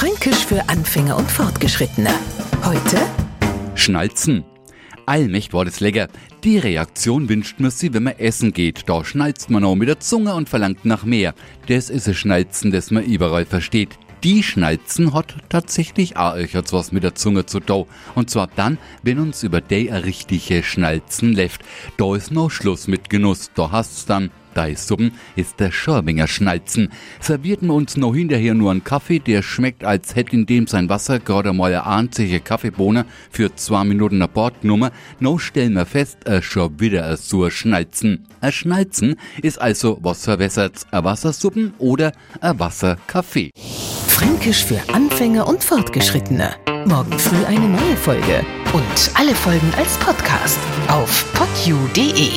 Fränkisch für Anfänger und Fortgeschrittene. Heute Schnalzen. Allmächt war das lecker. Die Reaktion wünscht man sich, wenn man essen geht. Da schnalzt man auch mit der Zunge und verlangt nach mehr. Das ist ein Schnalzen, das man überall versteht. Die Schnalzen hat tatsächlich auch jetzt was mit der Zunge zu tun. Und zwar dann, wenn uns über ein richtige Schnalzen läuft. Da ist noch Schluss mit Genuss. Da hast's dann Suppen ist der Schorbinger Schnalzen. Servierten uns noch hinterher nur einen Kaffee, der schmeckt, als hätte in dem sein Wasser gerade mal eine einzige Kaffeebohne für zwei Minuten an Bord genommen. No stellen wir fest, er schon wieder ein so Schnalzen. Ein Schnalzen ist also was verwässert, ein Wassersuppen oder ein Wasserkaffee. Fränkisch für Anfänger und Fortgeschrittene. Morgen früh eine neue Folge. Und alle Folgen als Podcast auf podu.de.